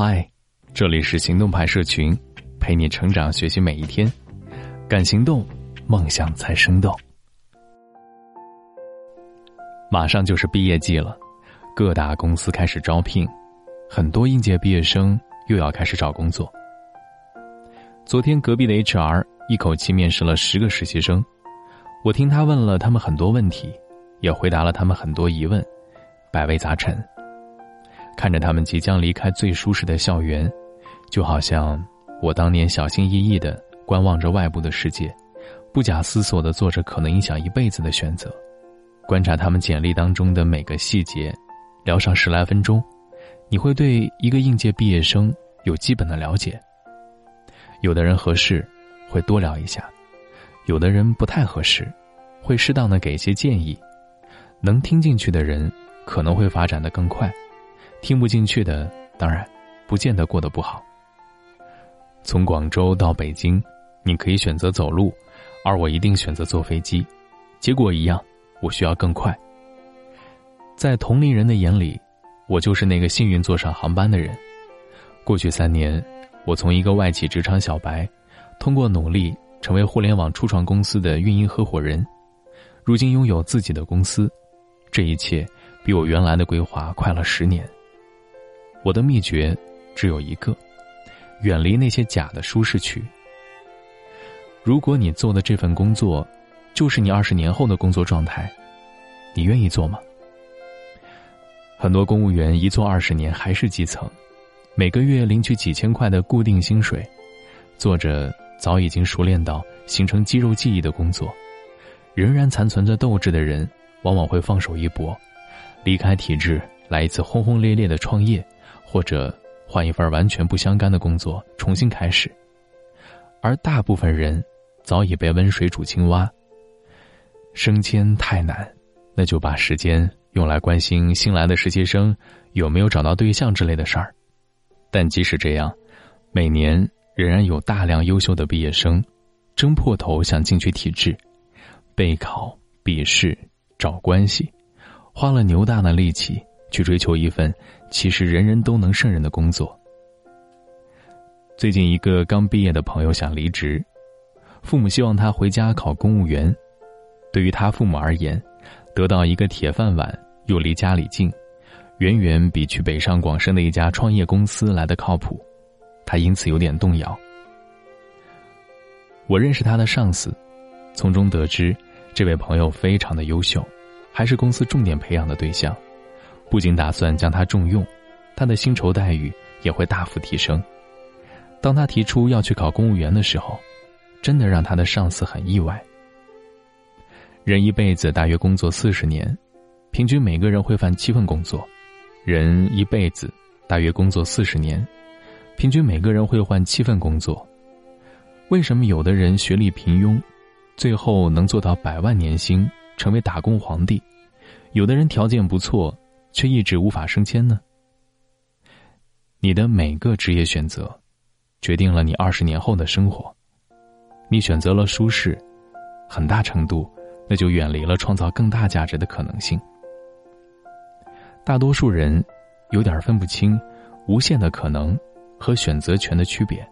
嗨，这里是行动派社群，陪你成长学习每一天。敢行动，梦想才生动。马上就是毕业季了，各大公司开始招聘，很多应届毕业生又要开始找工作。昨天隔壁的 HR 一口气面试了十个实习生，我听他问了他们很多问题，也回答了他们很多疑问，百味杂陈。看着他们即将离开最舒适的校园，就好像我当年小心翼翼的观望着外部的世界，不假思索的做着可能影响一辈子的选择，观察他们简历当中的每个细节，聊上十来分钟，你会对一个应届毕业生有基本的了解。有的人合适，会多聊一下；有的人不太合适，会适当的给一些建议。能听进去的人，可能会发展的更快。听不进去的，当然，不见得过得不好。从广州到北京，你可以选择走路，而我一定选择坐飞机，结果一样，我需要更快。在同龄人的眼里，我就是那个幸运坐上航班的人。过去三年，我从一个外企职场小白，通过努力成为互联网初创公司的运营合伙人，如今拥有自己的公司，这一切比我原来的规划快了十年。我的秘诀只有一个：远离那些假的舒适区。如果你做的这份工作，就是你二十年后的工作状态，你愿意做吗？很多公务员一做二十年还是基层，每个月领取几千块的固定薪水，做着早已经熟练到形成肌肉记忆的工作，仍然残存着斗志的人，往往会放手一搏，离开体制，来一次轰轰烈烈的创业。或者换一份完全不相干的工作，重新开始。而大部分人早已被温水煮青蛙。升迁太难，那就把时间用来关心新来的实习生有没有找到对象之类的事儿。但即使这样，每年仍然有大量优秀的毕业生争破头想进去体制，备考、笔试、找关系，花了牛大的力气。去追求一份其实人人都能胜任的工作。最近，一个刚毕业的朋友想离职，父母希望他回家考公务员。对于他父母而言，得到一个铁饭碗又离家里近，远远比去北上广深的一家创业公司来的靠谱。他因此有点动摇。我认识他的上司，从中得知，这位朋友非常的优秀，还是公司重点培养的对象。不仅打算将他重用，他的薪酬待遇也会大幅提升。当他提出要去考公务员的时候，真的让他的上司很意外。人一辈子大约工作四十年，平均每个人会犯七份工作；人一辈子大约工作四十年，平均每个人会换七份工作。为什么有的人学历平庸，最后能做到百万年薪，成为打工皇帝；有的人条件不错？却一直无法升迁呢？你的每个职业选择，决定了你二十年后的生活。你选择了舒适，很大程度，那就远离了创造更大价值的可能性。大多数人有点分不清无限的可能和选择权的区别。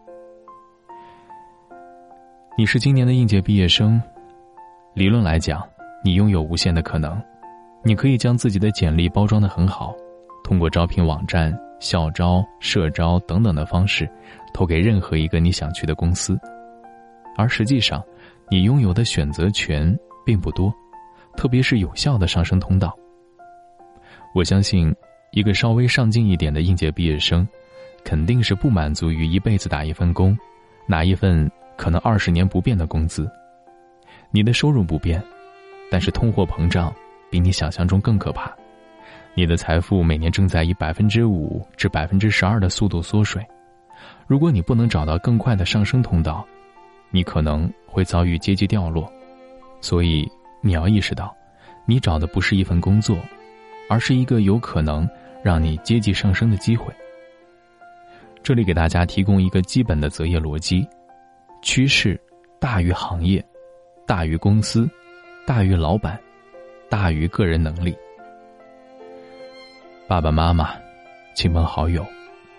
你是今年的应届毕业生，理论来讲，你拥有无限的可能。你可以将自己的简历包装的很好，通过招聘网站、校招、社招等等的方式，投给任何一个你想去的公司。而实际上，你拥有的选择权并不多，特别是有效的上升通道。我相信，一个稍微上进一点的应届毕业生，肯定是不满足于一辈子打一份工，拿一份可能二十年不变的工资。你的收入不变，但是通货膨胀。比你想象中更可怕，你的财富每年正在以百分之五至百分之十二的速度缩水。如果你不能找到更快的上升通道，你可能会遭遇阶级掉落。所以你要意识到，你找的不是一份工作，而是一个有可能让你阶级上升的机会。这里给大家提供一个基本的择业逻辑：趋势大于行业，大于公司，大于老板。大于个人能力。爸爸妈妈、亲朋好友、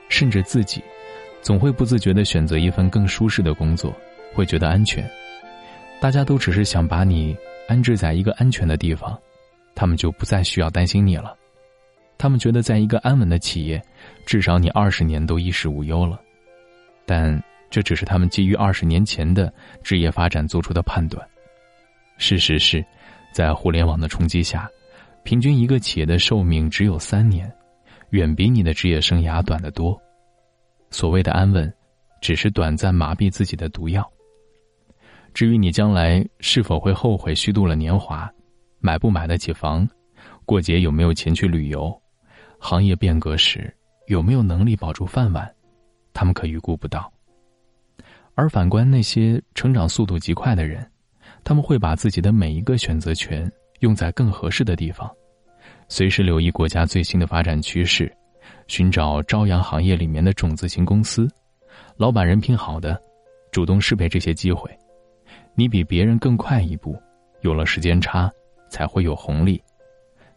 甚至自己，总会不自觉的选择一份更舒适的工作，会觉得安全。大家都只是想把你安置在一个安全的地方，他们就不再需要担心你了。他们觉得在一个安稳的企业，至少你二十年都衣食无忧了。但这只是他们基于二十年前的职业发展做出的判断。事实是，在互联网的冲击下，平均一个企业的寿命只有三年，远比你的职业生涯短得多。所谓的安稳，只是短暂麻痹自己的毒药。至于你将来是否会后悔虚度了年华，买不买得起房，过节有没有钱去旅游，行业变革时有没有能力保住饭碗，他们可预估不到。而反观那些成长速度极快的人，他们会把自己的每一个选择权用在更合适的地方，随时留意国家最新的发展趋势，寻找朝阳行业里面的种子型公司，老板人品好的，主动适配这些机会。你比别人更快一步，有了时间差，才会有红利，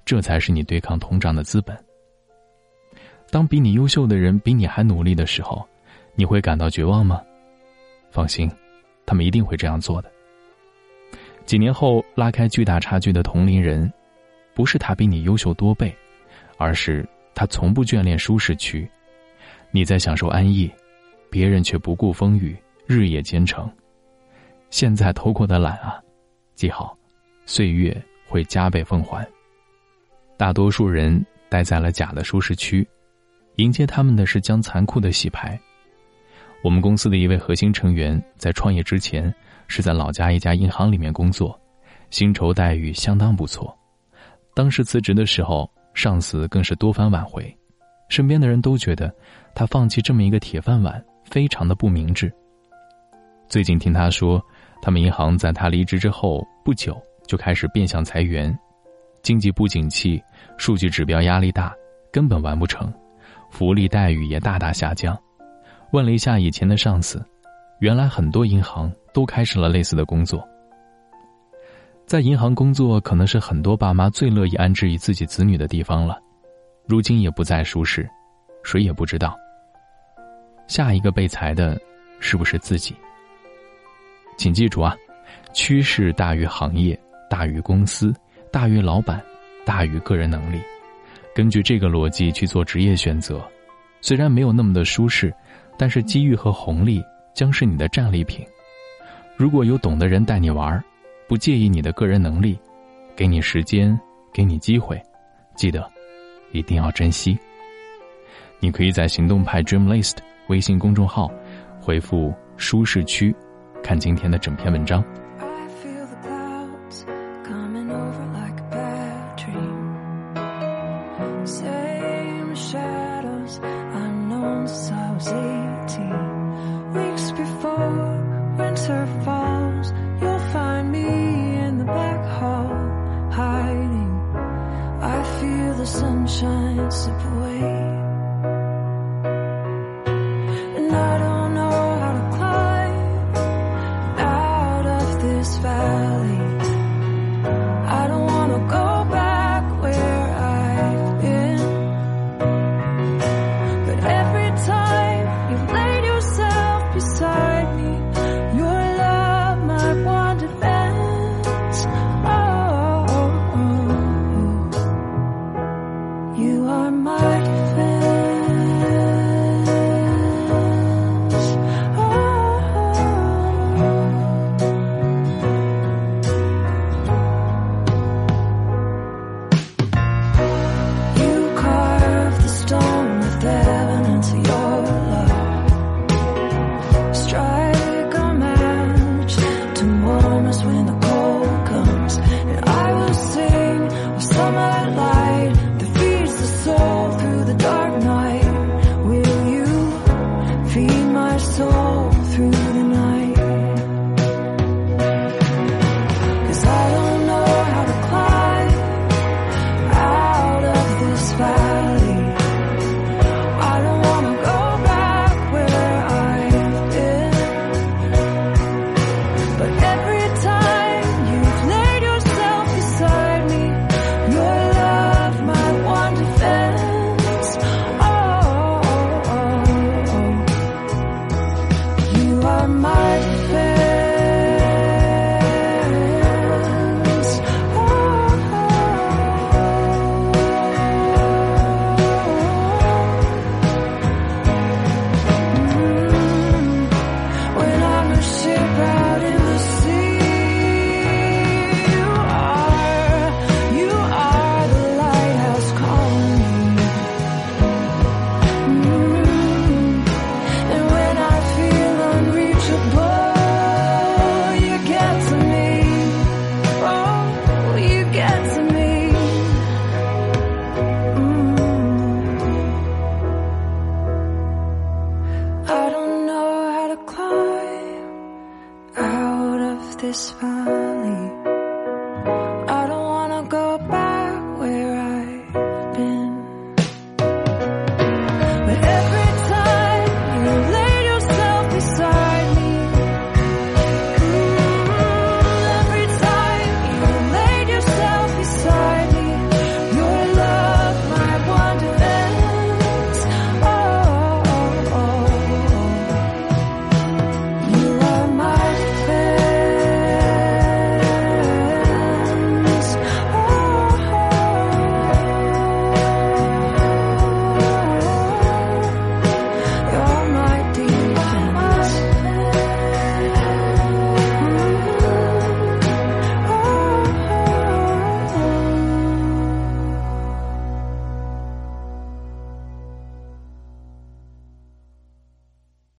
这才是你对抗通胀的资本。当比你优秀的人比你还努力的时候，你会感到绝望吗？放心，他们一定会这样做的。几年后拉开巨大差距的同龄人，不是他比你优秀多倍，而是他从不眷恋舒适区，你在享受安逸，别人却不顾风雨，日夜兼程。现在偷过的懒啊，记好，岁月会加倍奉还。大多数人待在了假的舒适区，迎接他们的是将残酷的洗牌。我们公司的一位核心成员在创业之前是在老家一家银行里面工作，薪酬待遇相当不错。当时辞职的时候，上司更是多番挽回，身边的人都觉得他放弃这么一个铁饭碗非常的不明智。最近听他说。他们银行在他离职之后不久就开始变相裁员，经济不景气，数据指标压力大，根本完不成，福利待遇也大大下降。问了一下以前的上司，原来很多银行都开始了类似的工作。在银行工作可能是很多爸妈最乐意安置于自己子女的地方了，如今也不再舒适，谁也不知道下一个被裁的是不是自己。请记住啊，趋势大于行业，大于公司，大于老板，大于个人能力。根据这个逻辑去做职业选择，虽然没有那么的舒适，但是机遇和红利将是你的战利品。如果有懂的人带你玩，不介意你的个人能力，给你时间，给你机会，记得一定要珍惜。你可以在行动派 Dream List 微信公众号回复“舒适区”。看今天的整篇文章。falls, you'll find me in the back hall hiding. I feel the sunshine.